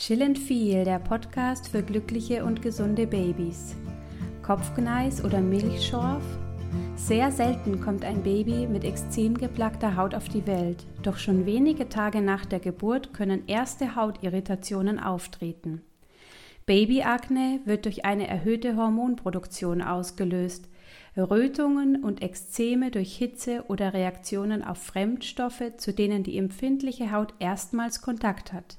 Chill and Feel, der Podcast für glückliche und gesunde Babys. Kopfgneis oder Milchschorf? Sehr selten kommt ein Baby mit extrem geplagter Haut auf die Welt, doch schon wenige Tage nach der Geburt können erste Hautirritationen auftreten. Babyakne wird durch eine erhöhte Hormonproduktion ausgelöst, Rötungen und Ekzeme durch Hitze oder Reaktionen auf Fremdstoffe, zu denen die empfindliche Haut erstmals Kontakt hat.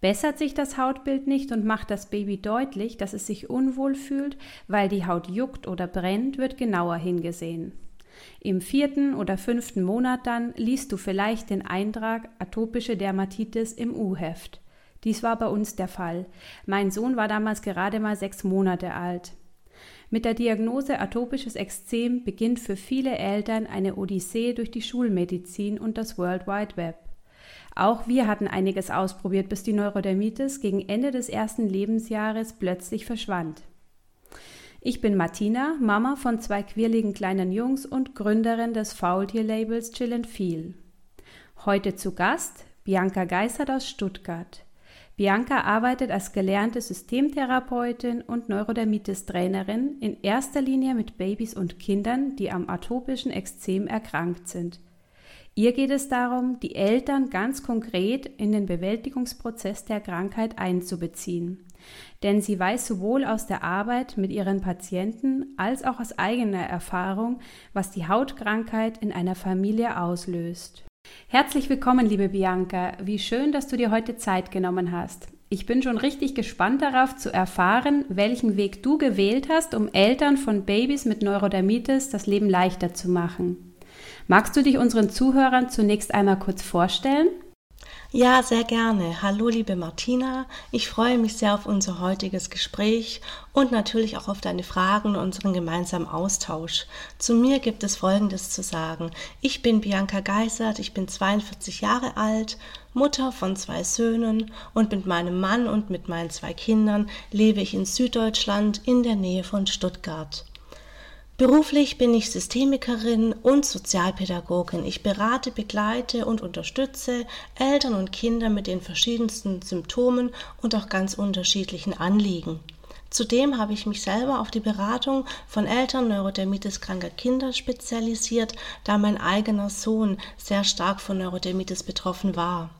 Bessert sich das Hautbild nicht und macht das Baby deutlich, dass es sich unwohl fühlt, weil die Haut juckt oder brennt, wird genauer hingesehen. Im vierten oder fünften Monat dann liest du vielleicht den Eintrag atopische Dermatitis im U-Heft. Dies war bei uns der Fall. Mein Sohn war damals gerade mal sechs Monate alt. Mit der Diagnose atopisches Ekzem beginnt für viele Eltern eine Odyssee durch die Schulmedizin und das World Wide Web. Auch wir hatten einiges ausprobiert, bis die Neurodermitis gegen Ende des ersten Lebensjahres plötzlich verschwand. Ich bin Martina, Mama von zwei quirligen kleinen Jungs und Gründerin des Faultierlabels Chill and Feel. Heute zu Gast Bianca Geissert aus Stuttgart. Bianca arbeitet als gelernte Systemtherapeutin und Neurodermitis-Trainerin in erster Linie mit Babys und Kindern, die am atopischen Ekzem erkrankt sind. Ihr geht es darum, die Eltern ganz konkret in den Bewältigungsprozess der Krankheit einzubeziehen. Denn sie weiß sowohl aus der Arbeit mit ihren Patienten als auch aus eigener Erfahrung, was die Hautkrankheit in einer Familie auslöst. Herzlich willkommen, liebe Bianca. Wie schön, dass du dir heute Zeit genommen hast. Ich bin schon richtig gespannt darauf zu erfahren, welchen Weg du gewählt hast, um Eltern von Babys mit Neurodermitis das Leben leichter zu machen. Magst du dich unseren Zuhörern zunächst einmal kurz vorstellen? Ja, sehr gerne. Hallo, liebe Martina. Ich freue mich sehr auf unser heutiges Gespräch und natürlich auch auf deine Fragen und unseren gemeinsamen Austausch. Zu mir gibt es Folgendes zu sagen. Ich bin Bianca Geisert, ich bin 42 Jahre alt, Mutter von zwei Söhnen und mit meinem Mann und mit meinen zwei Kindern lebe ich in Süddeutschland in der Nähe von Stuttgart. Beruflich bin ich Systemikerin und Sozialpädagogin. Ich berate, begleite und unterstütze Eltern und Kinder mit den verschiedensten Symptomen und auch ganz unterschiedlichen Anliegen. Zudem habe ich mich selber auf die Beratung von Eltern Neurodermitis kranker Kinder spezialisiert, da mein eigener Sohn sehr stark von Neurodermitis betroffen war.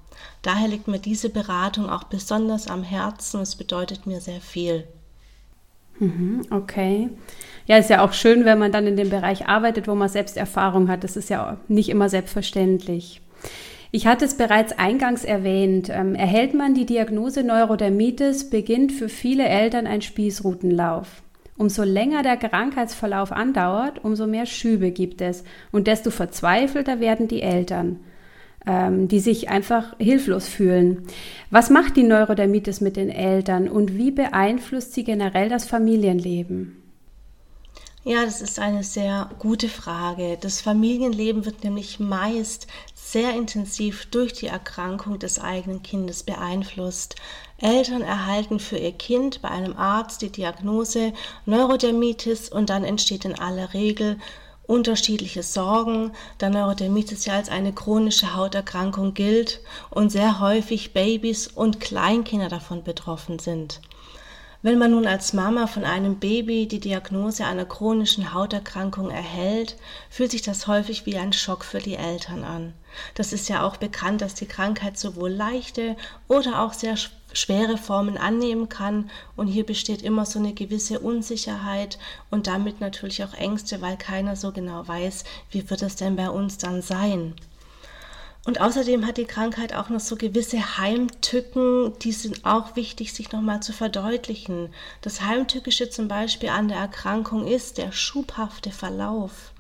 Daher liegt mir diese Beratung auch besonders am Herzen und es bedeutet mir sehr viel. Mhm, okay. Ja, ist ja auch schön, wenn man dann in dem Bereich arbeitet, wo man selbst Erfahrung hat. Das ist ja nicht immer selbstverständlich. Ich hatte es bereits eingangs erwähnt. Ähm, erhält man die Diagnose Neurodermitis, beginnt für viele Eltern ein Spießrutenlauf. Umso länger der Krankheitsverlauf andauert, umso mehr Schübe gibt es und desto verzweifelter werden die Eltern die sich einfach hilflos fühlen. Was macht die Neurodermitis mit den Eltern und wie beeinflusst sie generell das Familienleben? Ja, das ist eine sehr gute Frage. Das Familienleben wird nämlich meist sehr intensiv durch die Erkrankung des eigenen Kindes beeinflusst. Eltern erhalten für ihr Kind bei einem Arzt die Diagnose Neurodermitis und dann entsteht in aller Regel unterschiedliche Sorgen, da Neurodermitis ja als eine chronische Hauterkrankung gilt und sehr häufig Babys und Kleinkinder davon betroffen sind. Wenn man nun als Mama von einem Baby die Diagnose einer chronischen Hauterkrankung erhält, fühlt sich das häufig wie ein Schock für die Eltern an. Das ist ja auch bekannt, dass die Krankheit sowohl leichte oder auch sehr schwere Formen annehmen kann und hier besteht immer so eine gewisse Unsicherheit und damit natürlich auch Ängste, weil keiner so genau weiß, wie wird es denn bei uns dann sein. Und außerdem hat die Krankheit auch noch so gewisse Heimtücken, die sind auch wichtig, sich nochmal zu verdeutlichen. Das Heimtückische zum Beispiel an der Erkrankung ist der schubhafte Verlauf.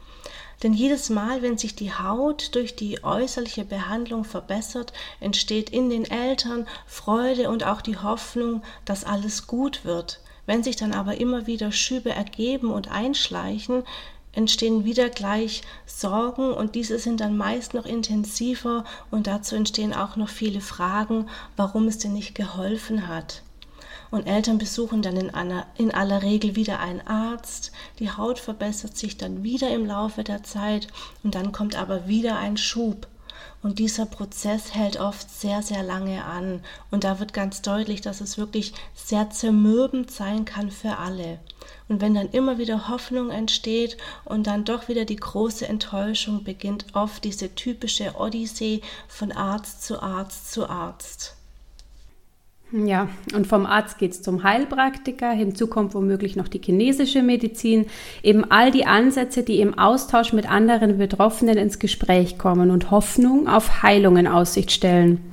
Denn jedes Mal, wenn sich die Haut durch die äußerliche Behandlung verbessert, entsteht in den Eltern Freude und auch die Hoffnung, dass alles gut wird. Wenn sich dann aber immer wieder Schübe ergeben und einschleichen, entstehen wieder gleich Sorgen und diese sind dann meist noch intensiver und dazu entstehen auch noch viele Fragen, warum es denn nicht geholfen hat. Und Eltern besuchen dann in aller, in aller Regel wieder einen Arzt, die Haut verbessert sich dann wieder im Laufe der Zeit und dann kommt aber wieder ein Schub. Und dieser Prozess hält oft sehr, sehr lange an. Und da wird ganz deutlich, dass es wirklich sehr zermürbend sein kann für alle. Und wenn dann immer wieder Hoffnung entsteht und dann doch wieder die große Enttäuschung, beginnt oft diese typische Odyssee von Arzt zu Arzt zu Arzt. Ja, und vom Arzt geht es zum Heilpraktiker, hinzu kommt womöglich noch die chinesische Medizin, eben all die Ansätze, die im Austausch mit anderen Betroffenen ins Gespräch kommen und Hoffnung auf Heilung in Aussicht stellen.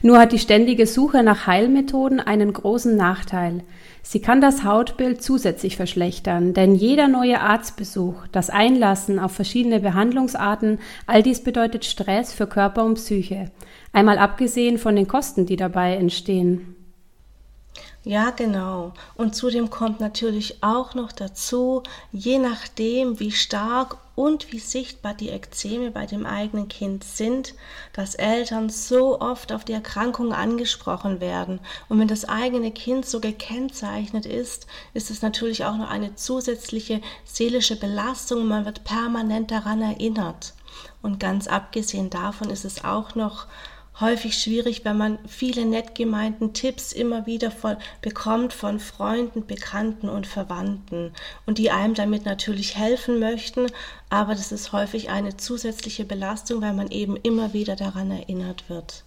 Nur hat die ständige Suche nach Heilmethoden einen großen Nachteil. Sie kann das Hautbild zusätzlich verschlechtern, denn jeder neue Arztbesuch, das Einlassen auf verschiedene Behandlungsarten, all dies bedeutet Stress für Körper und Psyche. Einmal abgesehen von den Kosten, die dabei entstehen. Ja, genau. Und zudem kommt natürlich auch noch dazu, je nachdem, wie stark und wie sichtbar die Ekzeme bei dem eigenen Kind sind, dass Eltern so oft auf die Erkrankung angesprochen werden. Und wenn das eigene Kind so gekennzeichnet ist, ist es natürlich auch noch eine zusätzliche seelische Belastung. Man wird permanent daran erinnert. Und ganz abgesehen davon ist es auch noch häufig schwierig, wenn man viele nett gemeinten Tipps immer wieder von, bekommt von Freunden, Bekannten und Verwandten und die einem damit natürlich helfen möchten, aber das ist häufig eine zusätzliche Belastung, weil man eben immer wieder daran erinnert wird.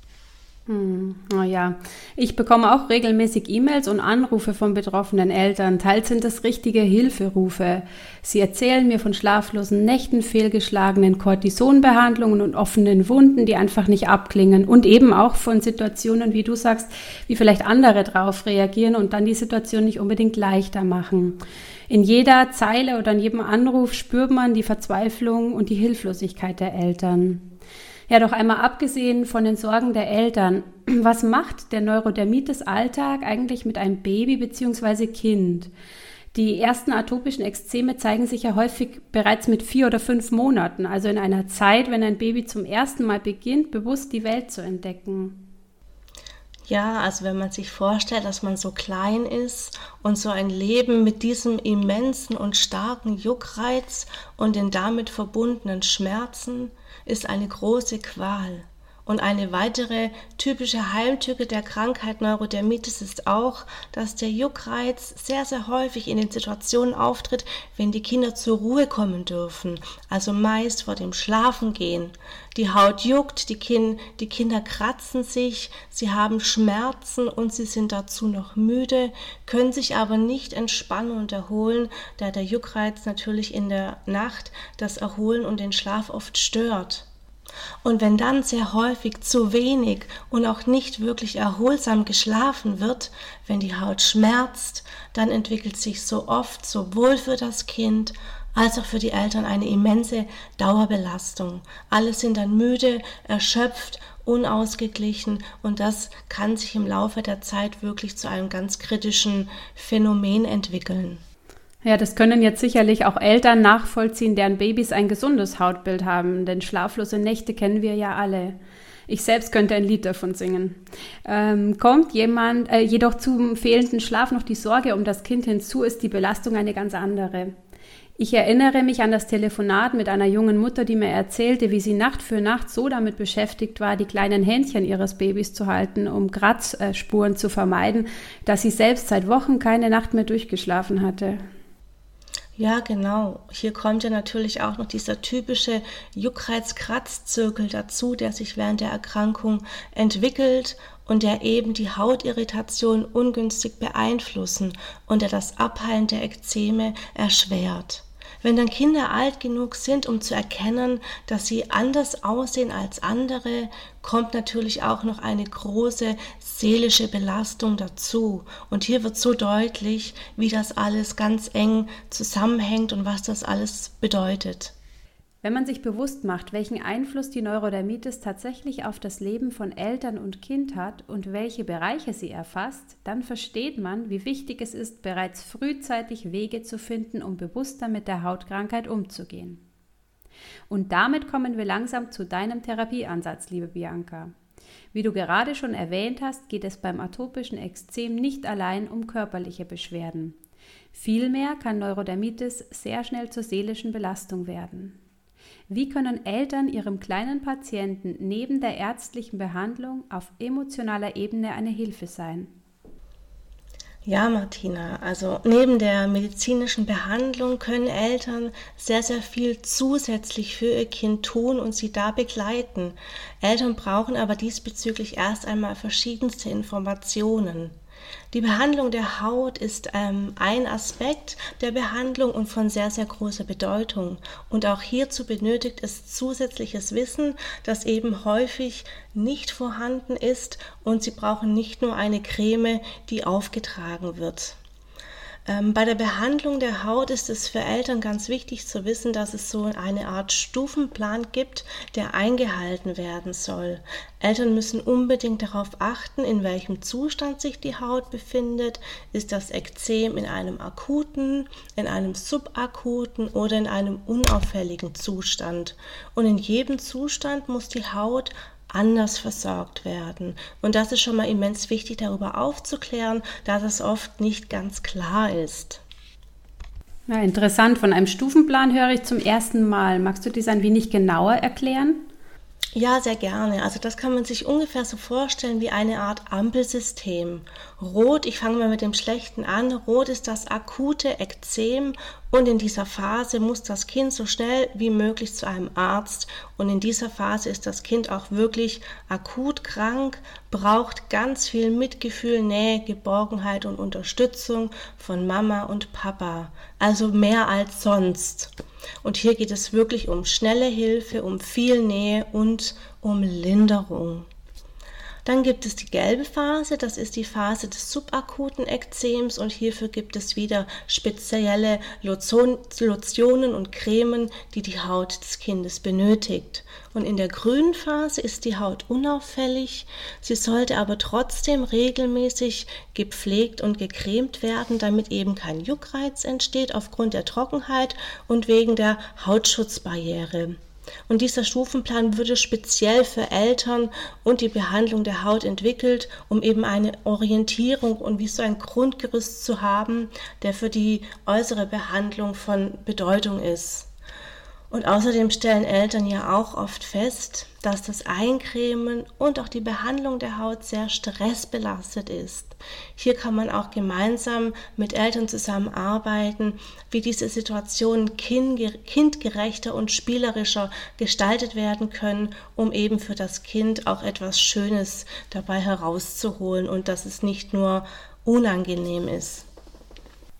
Hm, naja, ich bekomme auch regelmäßig E-Mails und Anrufe von betroffenen Eltern. Teils sind das richtige Hilferufe. Sie erzählen mir von schlaflosen Nächten, fehlgeschlagenen Cortisonbehandlungen und offenen Wunden, die einfach nicht abklingen. Und eben auch von Situationen, wie du sagst, wie vielleicht andere drauf reagieren und dann die Situation nicht unbedingt leichter machen. In jeder Zeile oder in jedem Anruf spürt man die Verzweiflung und die Hilflosigkeit der Eltern. Ja, doch einmal abgesehen von den Sorgen der Eltern, was macht der Neurodermitis Alltag eigentlich mit einem Baby bzw. Kind? Die ersten atopischen Ekzeme zeigen sich ja häufig bereits mit vier oder fünf Monaten, also in einer Zeit, wenn ein Baby zum ersten Mal beginnt, bewusst die Welt zu entdecken. Ja, also wenn man sich vorstellt, dass man so klein ist und so ein Leben mit diesem immensen und starken Juckreiz und den damit verbundenen Schmerzen, ist eine große Qual. Und eine weitere typische Heimtücke der Krankheit Neurodermitis ist auch, dass der Juckreiz sehr, sehr häufig in den Situationen auftritt, wenn die Kinder zur Ruhe kommen dürfen, also meist vor dem Schlafengehen. Die Haut juckt, die, kind, die Kinder kratzen sich, sie haben Schmerzen und sie sind dazu noch müde, können sich aber nicht entspannen und erholen, da der Juckreiz natürlich in der Nacht das Erholen und den Schlaf oft stört. Und wenn dann sehr häufig zu wenig und auch nicht wirklich erholsam geschlafen wird, wenn die Haut schmerzt, dann entwickelt sich so oft sowohl für das Kind als auch für die Eltern eine immense Dauerbelastung. Alle sind dann müde, erschöpft, unausgeglichen und das kann sich im Laufe der Zeit wirklich zu einem ganz kritischen Phänomen entwickeln. Ja, das können jetzt sicherlich auch Eltern nachvollziehen, deren Babys ein gesundes Hautbild haben, denn schlaflose Nächte kennen wir ja alle. Ich selbst könnte ein Lied davon singen. Ähm, kommt jemand, äh, jedoch zum fehlenden Schlaf noch die Sorge um das Kind hinzu, ist die Belastung eine ganz andere. Ich erinnere mich an das Telefonat mit einer jungen Mutter, die mir erzählte, wie sie Nacht für Nacht so damit beschäftigt war, die kleinen Händchen ihres Babys zu halten, um Kratzspuren zu vermeiden, dass sie selbst seit Wochen keine Nacht mehr durchgeschlafen hatte. Ja, genau. Hier kommt ja natürlich auch noch dieser typische Juckreiz-Kratzzirkel dazu, der sich während der Erkrankung entwickelt und der eben die Hautirritation ungünstig beeinflussen und der das Abheilen der Ekzeme erschwert. Wenn dann Kinder alt genug sind, um zu erkennen, dass sie anders aussehen als andere, kommt natürlich auch noch eine große seelische Belastung dazu. Und hier wird so deutlich, wie das alles ganz eng zusammenhängt und was das alles bedeutet. Wenn man sich bewusst macht, welchen Einfluss die Neurodermitis tatsächlich auf das Leben von Eltern und Kind hat und welche Bereiche sie erfasst, dann versteht man, wie wichtig es ist, bereits frühzeitig Wege zu finden, um bewusster mit der Hautkrankheit umzugehen. Und damit kommen wir langsam zu deinem Therapieansatz, liebe Bianca. Wie du gerade schon erwähnt hast, geht es beim atopischen Ekzem nicht allein um körperliche Beschwerden. Vielmehr kann Neurodermitis sehr schnell zur seelischen Belastung werden. Wie können Eltern ihrem kleinen Patienten neben der ärztlichen Behandlung auf emotionaler Ebene eine Hilfe sein? Ja, Martina, also neben der medizinischen Behandlung können Eltern sehr, sehr viel zusätzlich für ihr Kind tun und sie da begleiten. Eltern brauchen aber diesbezüglich erst einmal verschiedenste Informationen. Die Behandlung der Haut ist ähm, ein Aspekt der Behandlung und von sehr, sehr großer Bedeutung. Und auch hierzu benötigt es zusätzliches Wissen, das eben häufig nicht vorhanden ist. Und Sie brauchen nicht nur eine Creme, die aufgetragen wird. Ähm, bei der Behandlung der Haut ist es für Eltern ganz wichtig zu wissen, dass es so eine Art Stufenplan gibt, der eingehalten werden soll. Eltern müssen unbedingt darauf achten, in welchem Zustand sich die Haut befindet. Ist das Ekzem in einem akuten, in einem subakuten oder in einem unauffälligen Zustand? Und in jedem Zustand muss die Haut anders versorgt werden. Und das ist schon mal immens wichtig, darüber aufzuklären, da das oft nicht ganz klar ist. Ja, interessant. Von einem Stufenplan höre ich zum ersten Mal. Magst du dies ein wenig genauer erklären? Ja, sehr gerne. Also das kann man sich ungefähr so vorstellen wie eine Art Ampelsystem. Rot, ich fange mal mit dem Schlechten an, rot ist das akute Ekzem und in dieser Phase muss das Kind so schnell wie möglich zu einem Arzt und in dieser Phase ist das Kind auch wirklich akut krank, braucht ganz viel Mitgefühl, Nähe, Geborgenheit und Unterstützung von Mama und Papa. Also mehr als sonst. Und hier geht es wirklich um schnelle Hilfe, um viel Nähe und um Linderung. Dann gibt es die gelbe Phase, das ist die Phase des subakuten Ekzems und hierfür gibt es wieder spezielle Lotionen und Cremen, die die Haut des Kindes benötigt. Und in der grünen Phase ist die Haut unauffällig, sie sollte aber trotzdem regelmäßig gepflegt und gecremt werden, damit eben kein Juckreiz entsteht aufgrund der Trockenheit und wegen der Hautschutzbarriere. Und dieser Stufenplan würde speziell für Eltern und die Behandlung der Haut entwickelt, um eben eine Orientierung und wie so ein Grundgerüst zu haben, der für die äußere Behandlung von Bedeutung ist. Und außerdem stellen Eltern ja auch oft fest, dass das Eincremen und auch die Behandlung der Haut sehr stressbelastet ist. Hier kann man auch gemeinsam mit Eltern zusammenarbeiten, wie diese Situationen kindgerechter und spielerischer gestaltet werden können, um eben für das Kind auch etwas Schönes dabei herauszuholen und dass es nicht nur unangenehm ist.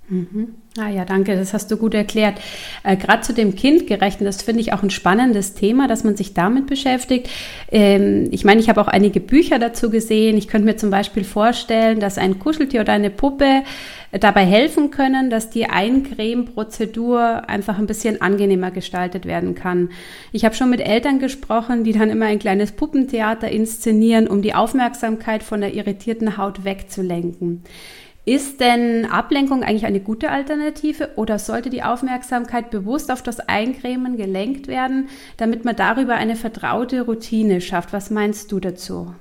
Mhm. Ah ja, danke, das hast du gut erklärt. Äh, Gerade zu dem Kindgerechten, das finde ich auch ein spannendes Thema, dass man sich damit beschäftigt. Ähm, ich meine, ich habe auch einige Bücher dazu gesehen. Ich könnte mir zum Beispiel vorstellen, dass ein Kuscheltier oder eine Puppe dabei helfen können, dass die Eincremeprozedur einfach ein bisschen angenehmer gestaltet werden kann. Ich habe schon mit Eltern gesprochen, die dann immer ein kleines Puppentheater inszenieren, um die Aufmerksamkeit von der irritierten Haut wegzulenken. Ist denn Ablenkung eigentlich eine gute Alternative oder sollte die Aufmerksamkeit bewusst auf das Eincremen gelenkt werden, damit man darüber eine vertraute Routine schafft? Was meinst du dazu?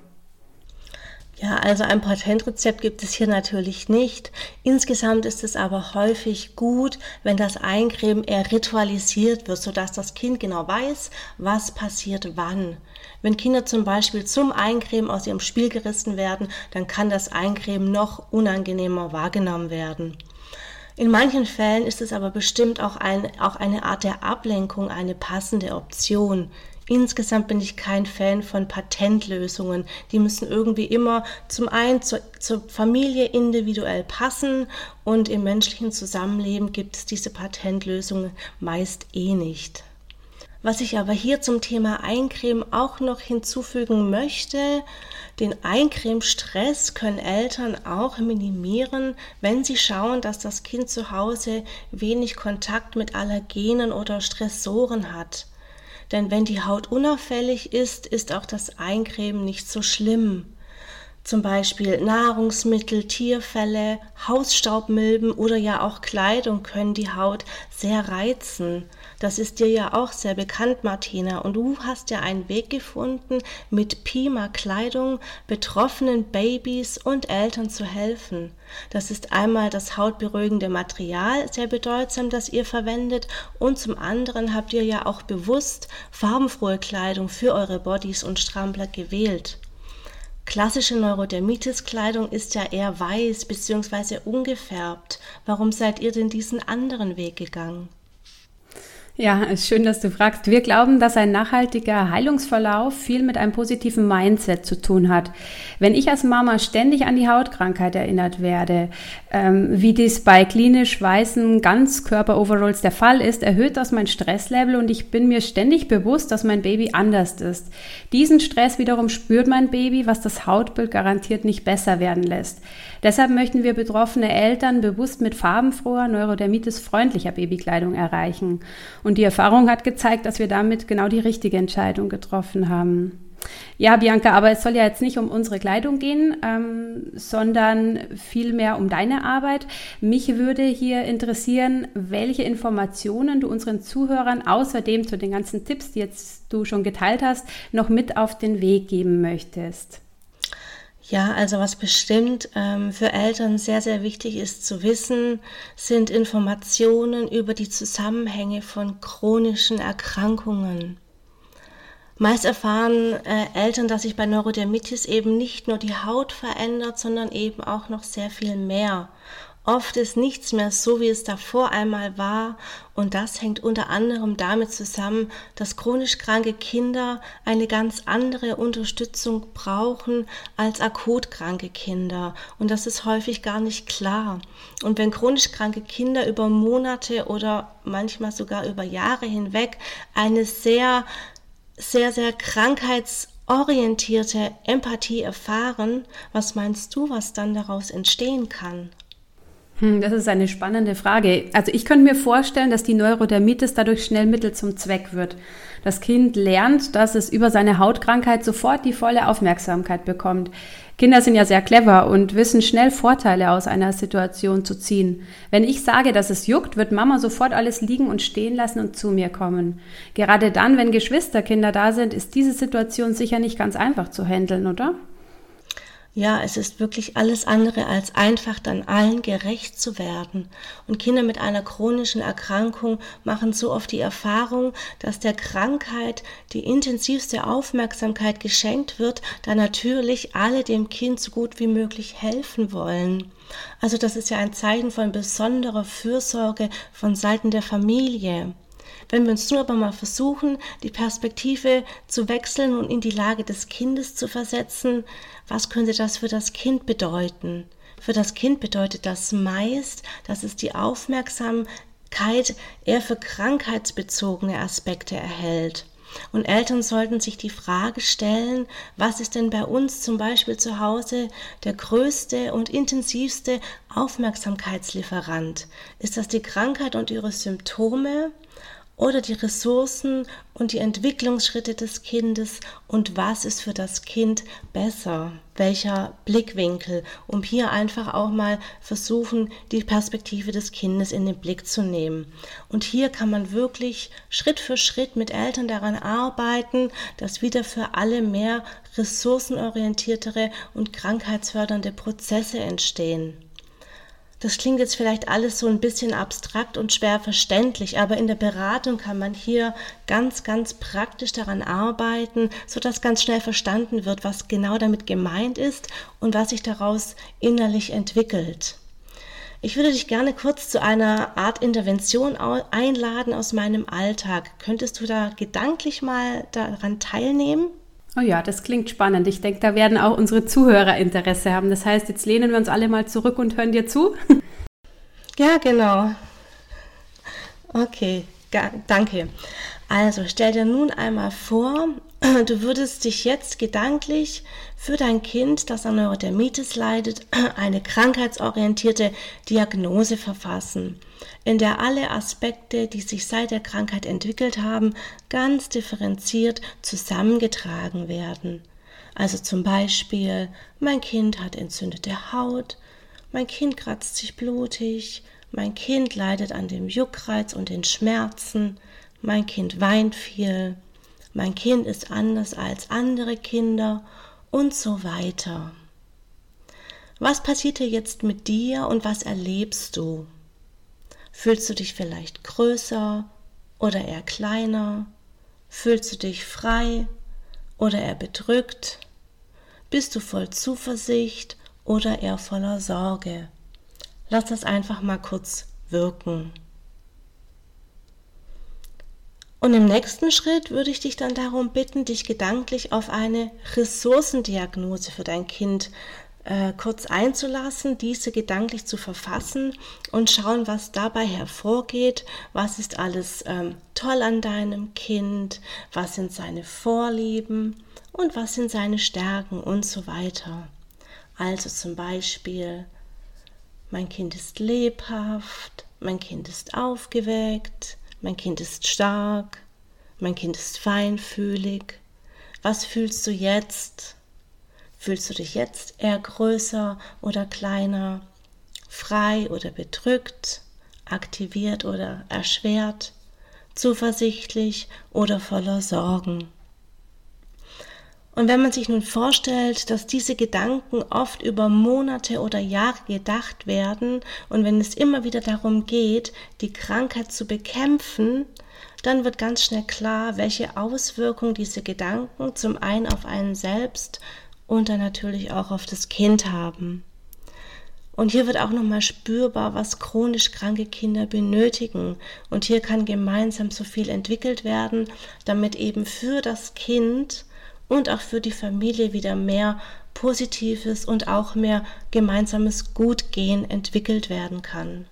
Ja, also ein Patentrezept gibt es hier natürlich nicht. Insgesamt ist es aber häufig gut, wenn das Eincremen eher ritualisiert wird, sodass das Kind genau weiß, was passiert wann. Wenn Kinder zum Beispiel zum Eincremen aus ihrem Spiel gerissen werden, dann kann das Eincremen noch unangenehmer wahrgenommen werden. In manchen Fällen ist es aber bestimmt auch, ein, auch eine Art der Ablenkung eine passende Option. Insgesamt bin ich kein Fan von Patentlösungen. Die müssen irgendwie immer zum einen zur, zur, Familie individuell passen und im menschlichen Zusammenleben gibt es diese Patentlösungen meist eh nicht. Was ich aber hier zum Thema Eincremen auch noch hinzufügen möchte, den Eincremestress können Eltern auch minimieren, wenn sie schauen, dass das Kind zu Hause wenig Kontakt mit Allergenen oder Stressoren hat. Denn wenn die Haut unauffällig ist, ist auch das Eincremen nicht so schlimm. Zum Beispiel Nahrungsmittel, Tierfälle, Hausstaubmilben oder ja auch Kleidung können die Haut sehr reizen. Das ist dir ja auch sehr bekannt, Martina. Und du hast ja einen Weg gefunden, mit Pima Kleidung betroffenen Babys und Eltern zu helfen. Das ist einmal das hautberuhigende Material sehr bedeutsam, das ihr verwendet. Und zum anderen habt ihr ja auch bewusst farbenfrohe Kleidung für eure Bodies und Strampler gewählt. Klassische Neurodermitis-Kleidung ist ja eher weiß bzw. ungefärbt. Warum seid ihr denn diesen anderen Weg gegangen? Ja, ist schön, dass du fragst. Wir glauben, dass ein nachhaltiger Heilungsverlauf viel mit einem positiven Mindset zu tun hat. Wenn ich als Mama ständig an die Hautkrankheit erinnert werde, ähm, wie dies bei klinisch weißen Ganzkörper-Overalls der Fall ist, erhöht das mein Stresslevel und ich bin mir ständig bewusst, dass mein Baby anders ist. Diesen Stress wiederum spürt mein Baby, was das Hautbild garantiert nicht besser werden lässt. Deshalb möchten wir betroffene Eltern bewusst mit farbenfroher, neurodermitis-freundlicher Babykleidung erreichen. Und die Erfahrung hat gezeigt, dass wir damit genau die richtige Entscheidung getroffen haben. Ja, Bianca, aber es soll ja jetzt nicht um unsere Kleidung gehen, ähm, sondern vielmehr um deine Arbeit. Mich würde hier interessieren, welche Informationen du unseren Zuhörern außerdem zu den ganzen Tipps, die jetzt du schon geteilt hast, noch mit auf den Weg geben möchtest. Ja, also was bestimmt ähm, für Eltern sehr, sehr wichtig ist zu wissen, sind Informationen über die Zusammenhänge von chronischen Erkrankungen. Meist erfahren äh, Eltern, dass sich bei Neurodermitis eben nicht nur die Haut verändert, sondern eben auch noch sehr viel mehr. Oft ist nichts mehr so, wie es davor einmal war, und das hängt unter anderem damit zusammen, dass chronisch kranke Kinder eine ganz andere Unterstützung brauchen als akut kranke Kinder. Und das ist häufig gar nicht klar. Und wenn chronisch kranke Kinder über Monate oder manchmal sogar über Jahre hinweg eine sehr, sehr, sehr krankheitsorientierte Empathie erfahren, was meinst du, was dann daraus entstehen kann? Hm, das ist eine spannende Frage. Also ich könnte mir vorstellen, dass die Neurodermitis dadurch schnell Mittel zum Zweck wird. Das Kind lernt, dass es über seine Hautkrankheit sofort die volle Aufmerksamkeit bekommt. Kinder sind ja sehr clever und wissen schnell Vorteile aus einer Situation zu ziehen. Wenn ich sage, dass es juckt, wird Mama sofort alles liegen und stehen lassen und zu mir kommen. Gerade dann, wenn Geschwisterkinder da sind, ist diese Situation sicher nicht ganz einfach zu handeln, oder? Ja, es ist wirklich alles andere als einfach, dann allen gerecht zu werden. Und Kinder mit einer chronischen Erkrankung machen so oft die Erfahrung, dass der Krankheit die intensivste Aufmerksamkeit geschenkt wird, da natürlich alle dem Kind so gut wie möglich helfen wollen. Also das ist ja ein Zeichen von besonderer Fürsorge von Seiten der Familie. Wenn wir uns nur aber mal versuchen, die Perspektive zu wechseln und in die Lage des Kindes zu versetzen, was könnte das für das Kind bedeuten? Für das Kind bedeutet das meist, dass es die Aufmerksamkeit eher für krankheitsbezogene Aspekte erhält. Und Eltern sollten sich die Frage stellen, was ist denn bei uns zum Beispiel zu Hause der größte und intensivste Aufmerksamkeitslieferant? Ist das die Krankheit und ihre Symptome? Oder die Ressourcen und die Entwicklungsschritte des Kindes und was ist für das Kind besser, welcher Blickwinkel, um hier einfach auch mal versuchen, die Perspektive des Kindes in den Blick zu nehmen. Und hier kann man wirklich Schritt für Schritt mit Eltern daran arbeiten, dass wieder für alle mehr ressourcenorientiertere und krankheitsfördernde Prozesse entstehen. Das klingt jetzt vielleicht alles so ein bisschen abstrakt und schwer verständlich, aber in der Beratung kann man hier ganz, ganz praktisch daran arbeiten, sodass ganz schnell verstanden wird, was genau damit gemeint ist und was sich daraus innerlich entwickelt. Ich würde dich gerne kurz zu einer Art Intervention einladen aus meinem Alltag. Könntest du da gedanklich mal daran teilnehmen? Oh ja, das klingt spannend. Ich denke, da werden auch unsere Zuhörer Interesse haben. Das heißt, jetzt lehnen wir uns alle mal zurück und hören dir zu. Ja, genau. Okay, danke. Also stell dir nun einmal vor, du würdest dich jetzt gedanklich für dein Kind, das an Neurodermitis leidet, eine krankheitsorientierte Diagnose verfassen, in der alle Aspekte, die sich seit der Krankheit entwickelt haben, ganz differenziert zusammengetragen werden. Also zum Beispiel, mein Kind hat entzündete Haut, mein Kind kratzt sich blutig, mein Kind leidet an dem Juckreiz und den Schmerzen, mein Kind weint viel, mein Kind ist anders als andere Kinder und so weiter. Was passiert hier jetzt mit dir und was erlebst du? Fühlst du dich vielleicht größer oder eher kleiner? Fühlst du dich frei oder eher bedrückt? Bist du voll Zuversicht oder eher voller Sorge? Lass das einfach mal kurz wirken. Und im nächsten Schritt würde ich dich dann darum bitten, dich gedanklich auf eine Ressourcendiagnose für dein Kind äh, kurz einzulassen, diese gedanklich zu verfassen und schauen, was dabei hervorgeht, was ist alles ähm, toll an deinem Kind, was sind seine Vorlieben und was sind seine Stärken und so weiter. Also zum Beispiel, mein Kind ist lebhaft, mein Kind ist aufgeweckt, mein Kind ist stark, mein Kind ist feinfühlig. Was fühlst du jetzt? Fühlst du dich jetzt eher größer oder kleiner, frei oder bedrückt, aktiviert oder erschwert, zuversichtlich oder voller Sorgen? Und wenn man sich nun vorstellt, dass diese Gedanken oft über Monate oder Jahre gedacht werden und wenn es immer wieder darum geht, die Krankheit zu bekämpfen, dann wird ganz schnell klar, welche Auswirkungen diese Gedanken zum einen auf einen selbst und dann natürlich auch auf das Kind haben. Und hier wird auch nochmal spürbar, was chronisch kranke Kinder benötigen. Und hier kann gemeinsam so viel entwickelt werden, damit eben für das Kind und auch für die Familie wieder mehr positives und auch mehr gemeinsames Gutgehen entwickelt werden kann.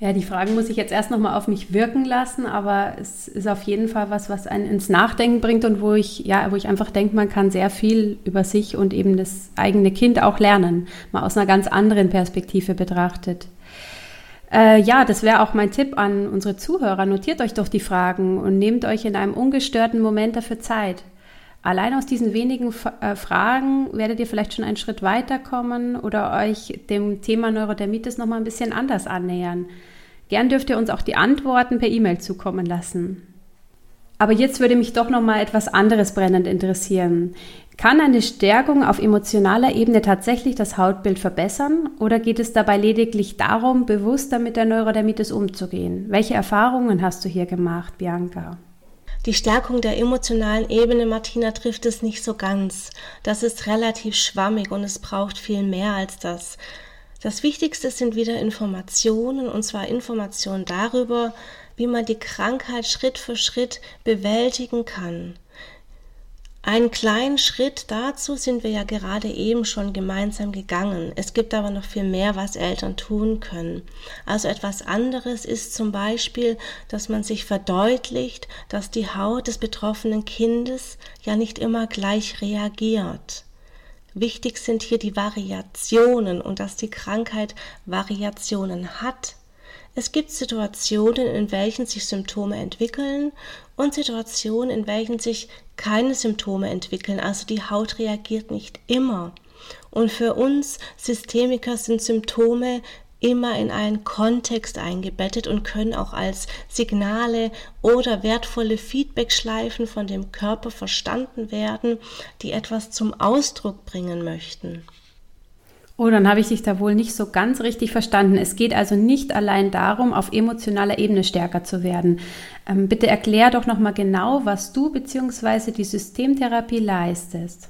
Ja, die Fragen muss ich jetzt erst nochmal auf mich wirken lassen, aber es ist auf jeden Fall was, was einen ins Nachdenken bringt und wo ich, ja, wo ich einfach denke, man kann sehr viel über sich und eben das eigene Kind auch lernen, mal aus einer ganz anderen Perspektive betrachtet. Äh, ja, das wäre auch mein Tipp an unsere Zuhörer. Notiert euch doch die Fragen und nehmt euch in einem ungestörten Moment dafür Zeit. Allein aus diesen wenigen äh, Fragen werdet ihr vielleicht schon einen Schritt weiterkommen oder euch dem Thema Neurodermitis nochmal ein bisschen anders annähern. Gern dürft ihr uns auch die Antworten per E-Mail zukommen lassen. Aber jetzt würde mich doch noch mal etwas anderes brennend interessieren. Kann eine Stärkung auf emotionaler Ebene tatsächlich das Hautbild verbessern oder geht es dabei lediglich darum, bewusster mit der Neurodermitis umzugehen? Welche Erfahrungen hast du hier gemacht, Bianca? Die Stärkung der emotionalen Ebene, Martina, trifft es nicht so ganz. Das ist relativ schwammig und es braucht viel mehr als das. Das Wichtigste sind wieder Informationen, und zwar Informationen darüber, wie man die Krankheit Schritt für Schritt bewältigen kann. Einen kleinen Schritt dazu sind wir ja gerade eben schon gemeinsam gegangen. Es gibt aber noch viel mehr, was Eltern tun können. Also etwas anderes ist zum Beispiel, dass man sich verdeutlicht, dass die Haut des betroffenen Kindes ja nicht immer gleich reagiert. Wichtig sind hier die Variationen und dass die Krankheit Variationen hat. Es gibt Situationen, in welchen sich Symptome entwickeln und Situationen, in welchen sich keine Symptome entwickeln. Also die Haut reagiert nicht immer. Und für uns Systemiker sind Symptome immer in einen Kontext eingebettet und können auch als Signale oder wertvolle Feedbackschleifen von dem Körper verstanden werden, die etwas zum Ausdruck bringen möchten. Oh, dann habe ich dich da wohl nicht so ganz richtig verstanden. Es geht also nicht allein darum, auf emotionaler Ebene stärker zu werden. Ähm, bitte erklär doch nochmal genau, was du bzw. die Systemtherapie leistest.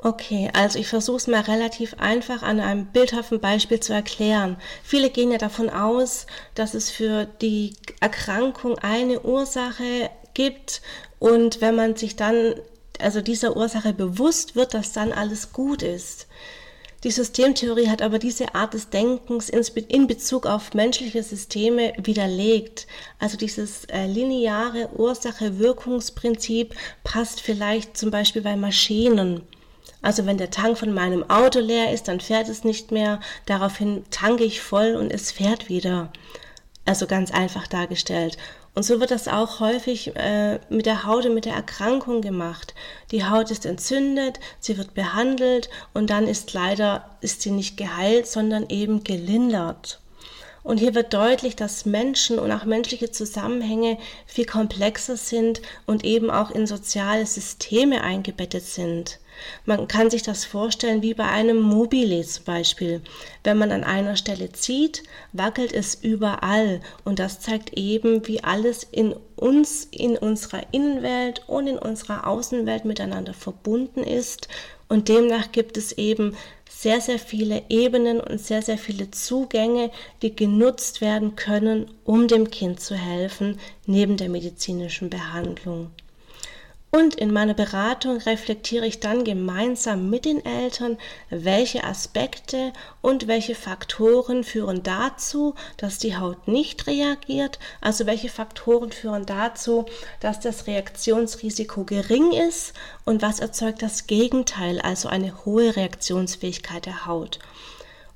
Okay, also ich versuche es mal relativ einfach an einem bildhaften Beispiel zu erklären. Viele gehen ja davon aus, dass es für die Erkrankung eine Ursache gibt und wenn man sich dann also dieser Ursache bewusst wird, dass dann alles gut ist. Die Systemtheorie hat aber diese Art des Denkens in Bezug auf menschliche Systeme widerlegt. Also dieses äh, lineare Ursache-Wirkungsprinzip passt vielleicht zum Beispiel bei Maschinen. Also wenn der Tank von meinem Auto leer ist, dann fährt es nicht mehr. Daraufhin tanke ich voll und es fährt wieder. Also ganz einfach dargestellt. Und so wird das auch häufig äh, mit der Haut und mit der Erkrankung gemacht. Die Haut ist entzündet, sie wird behandelt und dann ist leider ist sie nicht geheilt, sondern eben gelindert. Und hier wird deutlich, dass Menschen und auch menschliche Zusammenhänge viel komplexer sind und eben auch in soziale Systeme eingebettet sind. Man kann sich das vorstellen wie bei einem Mobile zum Beispiel. Wenn man an einer Stelle zieht, wackelt es überall und das zeigt eben, wie alles in uns, in unserer Innenwelt und in unserer Außenwelt miteinander verbunden ist und demnach gibt es eben sehr, sehr viele Ebenen und sehr, sehr viele Zugänge, die genutzt werden können, um dem Kind zu helfen, neben der medizinischen Behandlung. Und in meiner Beratung reflektiere ich dann gemeinsam mit den Eltern, welche Aspekte und welche Faktoren führen dazu, dass die Haut nicht reagiert, also welche Faktoren führen dazu, dass das Reaktionsrisiko gering ist und was erzeugt das Gegenteil, also eine hohe Reaktionsfähigkeit der Haut.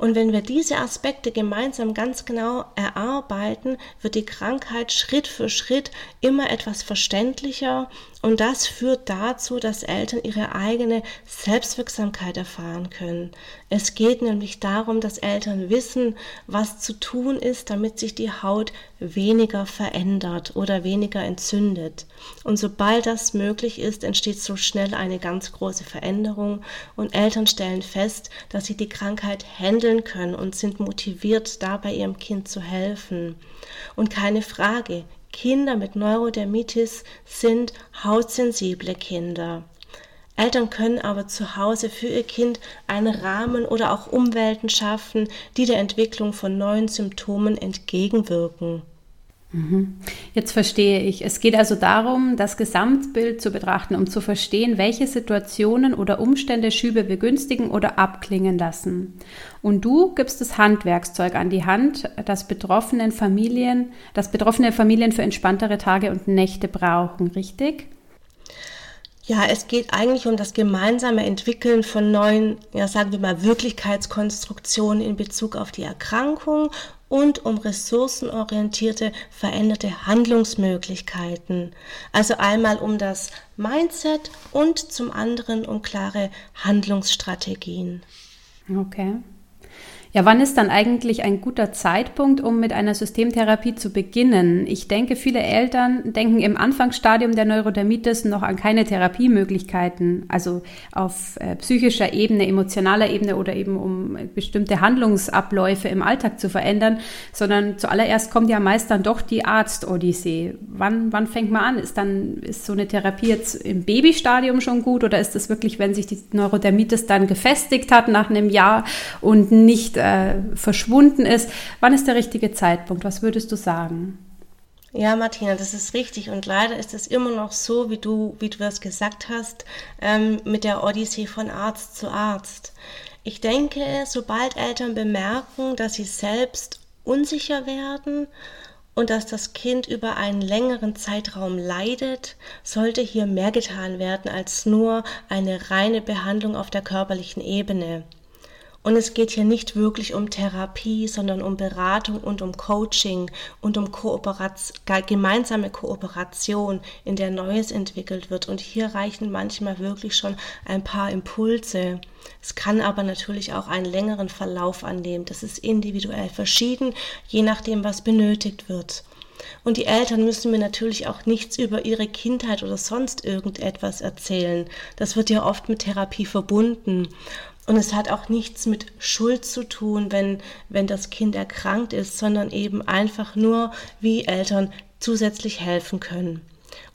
Und wenn wir diese Aspekte gemeinsam ganz genau erarbeiten, wird die Krankheit Schritt für Schritt immer etwas verständlicher und das führt dazu, dass Eltern ihre eigene Selbstwirksamkeit erfahren können. Es geht nämlich darum, dass Eltern wissen, was zu tun ist, damit sich die Haut weniger verändert oder weniger entzündet. Und sobald das möglich ist, entsteht so schnell eine ganz große Veränderung und Eltern stellen fest, dass sie die Krankheit handeln können und sind motiviert, dabei ihrem Kind zu helfen. Und keine Frage, Kinder mit Neurodermitis sind hautsensible Kinder. Eltern können aber zu Hause für ihr Kind einen Rahmen oder auch Umwelten schaffen, die der Entwicklung von neuen Symptomen entgegenwirken. Mhm. Jetzt verstehe ich. Es geht also darum, das Gesamtbild zu betrachten, um zu verstehen, welche Situationen oder Umstände Schübe begünstigen oder abklingen lassen. Und du gibst das Handwerkszeug an die Hand, das betroffenen Familien, das betroffene Familien für entspanntere Tage und Nächte brauchen, richtig? Ja, es geht eigentlich um das gemeinsame Entwickeln von neuen, ja, sagen wir mal, Wirklichkeitskonstruktionen in Bezug auf die Erkrankung und um ressourcenorientierte, veränderte Handlungsmöglichkeiten. Also einmal um das Mindset und zum anderen um klare Handlungsstrategien. Okay. Ja, wann ist dann eigentlich ein guter Zeitpunkt, um mit einer Systemtherapie zu beginnen? Ich denke, viele Eltern denken im Anfangsstadium der Neurodermitis noch an keine Therapiemöglichkeiten, also auf äh, psychischer Ebene, emotionaler Ebene oder eben um bestimmte Handlungsabläufe im Alltag zu verändern, sondern zuallererst kommt ja meist dann doch die Arzt-Odyssee. Wann, wann fängt man an? Ist dann, ist so eine Therapie jetzt im Babystadium schon gut oder ist das wirklich, wenn sich die Neurodermitis dann gefestigt hat nach einem Jahr und nicht äh, verschwunden ist. Wann ist der richtige Zeitpunkt? Was würdest du sagen? Ja, Martina, das ist richtig. Und leider ist es immer noch so, wie du, wie du das gesagt hast, ähm, mit der Odyssee von Arzt zu Arzt. Ich denke, sobald Eltern bemerken, dass sie selbst unsicher werden und dass das Kind über einen längeren Zeitraum leidet, sollte hier mehr getan werden als nur eine reine Behandlung auf der körperlichen Ebene. Und es geht hier nicht wirklich um Therapie, sondern um Beratung und um Coaching und um Kooperation, gemeinsame Kooperation, in der Neues entwickelt wird. Und hier reichen manchmal wirklich schon ein paar Impulse. Es kann aber natürlich auch einen längeren Verlauf annehmen. Das ist individuell verschieden, je nachdem, was benötigt wird. Und die Eltern müssen mir natürlich auch nichts über ihre Kindheit oder sonst irgendetwas erzählen. Das wird ja oft mit Therapie verbunden. Und es hat auch nichts mit Schuld zu tun, wenn, wenn das Kind erkrankt ist, sondern eben einfach nur, wie Eltern zusätzlich helfen können.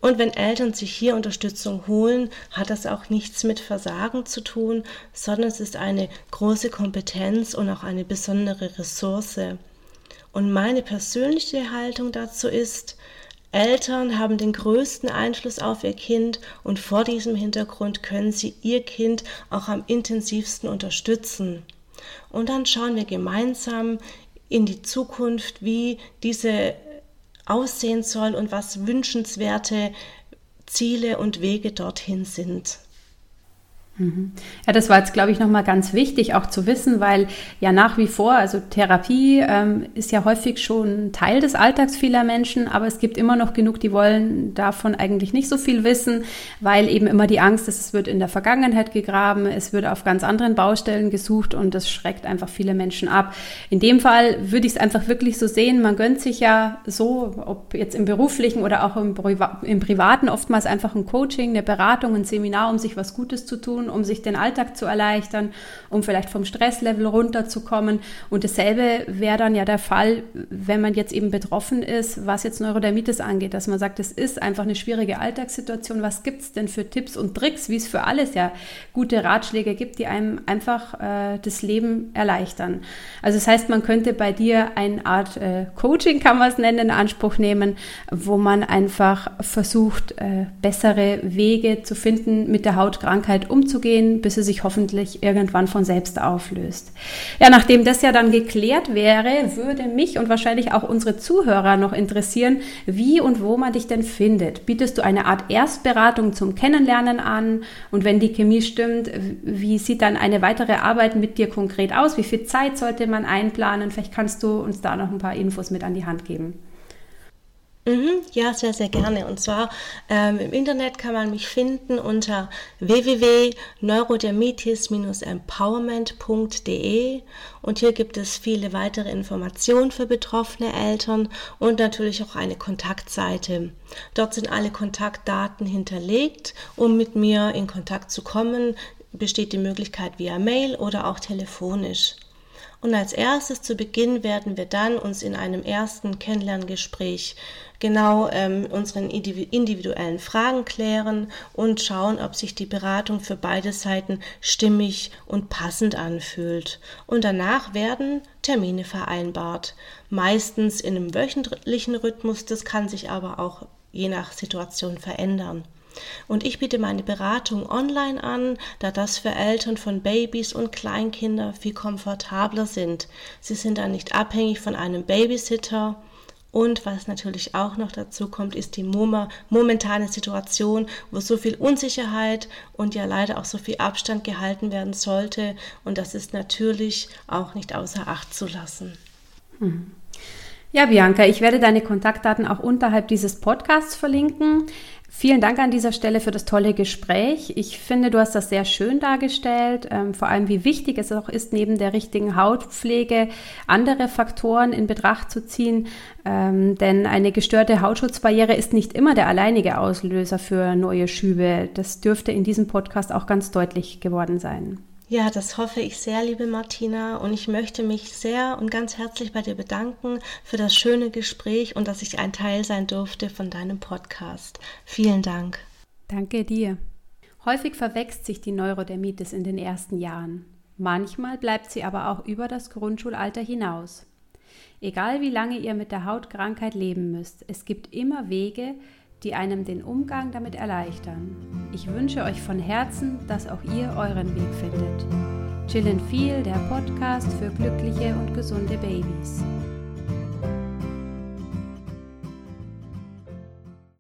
Und wenn Eltern sich hier Unterstützung holen, hat das auch nichts mit Versagen zu tun, sondern es ist eine große Kompetenz und auch eine besondere Ressource. Und meine persönliche Haltung dazu ist, Eltern haben den größten Einfluss auf ihr Kind und vor diesem Hintergrund können sie ihr Kind auch am intensivsten unterstützen. Und dann schauen wir gemeinsam in die Zukunft, wie diese aussehen soll und was wünschenswerte Ziele und Wege dorthin sind. Mhm. Ja, das war jetzt, glaube ich, nochmal ganz wichtig auch zu wissen, weil ja nach wie vor, also Therapie ähm, ist ja häufig schon Teil des Alltags vieler Menschen, aber es gibt immer noch genug, die wollen davon eigentlich nicht so viel wissen, weil eben immer die Angst ist, es wird in der Vergangenheit gegraben, es wird auf ganz anderen Baustellen gesucht und das schreckt einfach viele Menschen ab. In dem Fall würde ich es einfach wirklich so sehen, man gönnt sich ja so, ob jetzt im beruflichen oder auch im, Priva im privaten, oftmals einfach ein Coaching, eine Beratung, ein Seminar, um sich was Gutes zu tun tun, um sich den Alltag zu erleichtern, um vielleicht vom Stresslevel runterzukommen. Und dasselbe wäre dann ja der Fall, wenn man jetzt eben betroffen ist, was jetzt Neurodermitis angeht, dass man sagt, es ist einfach eine schwierige Alltagssituation. Was gibt es denn für Tipps und Tricks, wie es für alles ja gute Ratschläge gibt, die einem einfach äh, das Leben erleichtern? Also das heißt, man könnte bei dir eine Art äh, Coaching, kann man es nennen, in Anspruch nehmen, wo man einfach versucht, äh, bessere Wege zu finden, mit der Hautkrankheit umzugehen umzugehen, bis sie sich hoffentlich irgendwann von selbst auflöst. Ja, nachdem das ja dann geklärt wäre, würde mich und wahrscheinlich auch unsere Zuhörer noch interessieren, wie und wo man dich denn findet. Bietest du eine Art Erstberatung zum Kennenlernen an? Und wenn die Chemie stimmt, wie sieht dann eine weitere Arbeit mit dir konkret aus? Wie viel Zeit sollte man einplanen? Vielleicht kannst du uns da noch ein paar Infos mit an die Hand geben. Mhm, ja, sehr, sehr gerne. Und zwar ähm, im Internet kann man mich finden unter www.neurodermitis-empowerment.de und hier gibt es viele weitere Informationen für betroffene Eltern und natürlich auch eine Kontaktseite. Dort sind alle Kontaktdaten hinterlegt, um mit mir in Kontakt zu kommen. Besteht die Möglichkeit via Mail oder auch telefonisch. Und als erstes zu Beginn werden wir dann uns in einem ersten Kennenlerngespräch genau ähm, unseren individuellen Fragen klären und schauen, ob sich die Beratung für beide Seiten stimmig und passend anfühlt. Und danach werden Termine vereinbart, meistens in einem wöchentlichen Rhythmus, das kann sich aber auch je nach Situation verändern. Und ich biete meine Beratung online an, da das für Eltern von Babys und Kleinkinder viel komfortabler sind. Sie sind dann nicht abhängig von einem Babysitter. Und was natürlich auch noch dazu kommt, ist die momentane Situation, wo so viel Unsicherheit und ja leider auch so viel Abstand gehalten werden sollte. Und das ist natürlich auch nicht außer Acht zu lassen. Mhm. Ja, Bianca, ich werde deine Kontaktdaten auch unterhalb dieses Podcasts verlinken. Vielen Dank an dieser Stelle für das tolle Gespräch. Ich finde, du hast das sehr schön dargestellt, ähm, vor allem wie wichtig es auch ist, neben der richtigen Hautpflege andere Faktoren in Betracht zu ziehen. Ähm, denn eine gestörte Hautschutzbarriere ist nicht immer der alleinige Auslöser für neue Schübe. Das dürfte in diesem Podcast auch ganz deutlich geworden sein. Ja, das hoffe ich sehr, liebe Martina. Und ich möchte mich sehr und ganz herzlich bei dir bedanken für das schöne Gespräch und dass ich ein Teil sein durfte von deinem Podcast. Vielen Dank. Danke dir. Häufig verwächst sich die Neurodermitis in den ersten Jahren. Manchmal bleibt sie aber auch über das Grundschulalter hinaus. Egal wie lange ihr mit der Hautkrankheit leben müsst, es gibt immer Wege, die einem den Umgang damit erleichtern. Ich wünsche euch von Herzen, dass auch ihr euren Weg findet. Chillin' Feel, der Podcast für glückliche und gesunde Babys.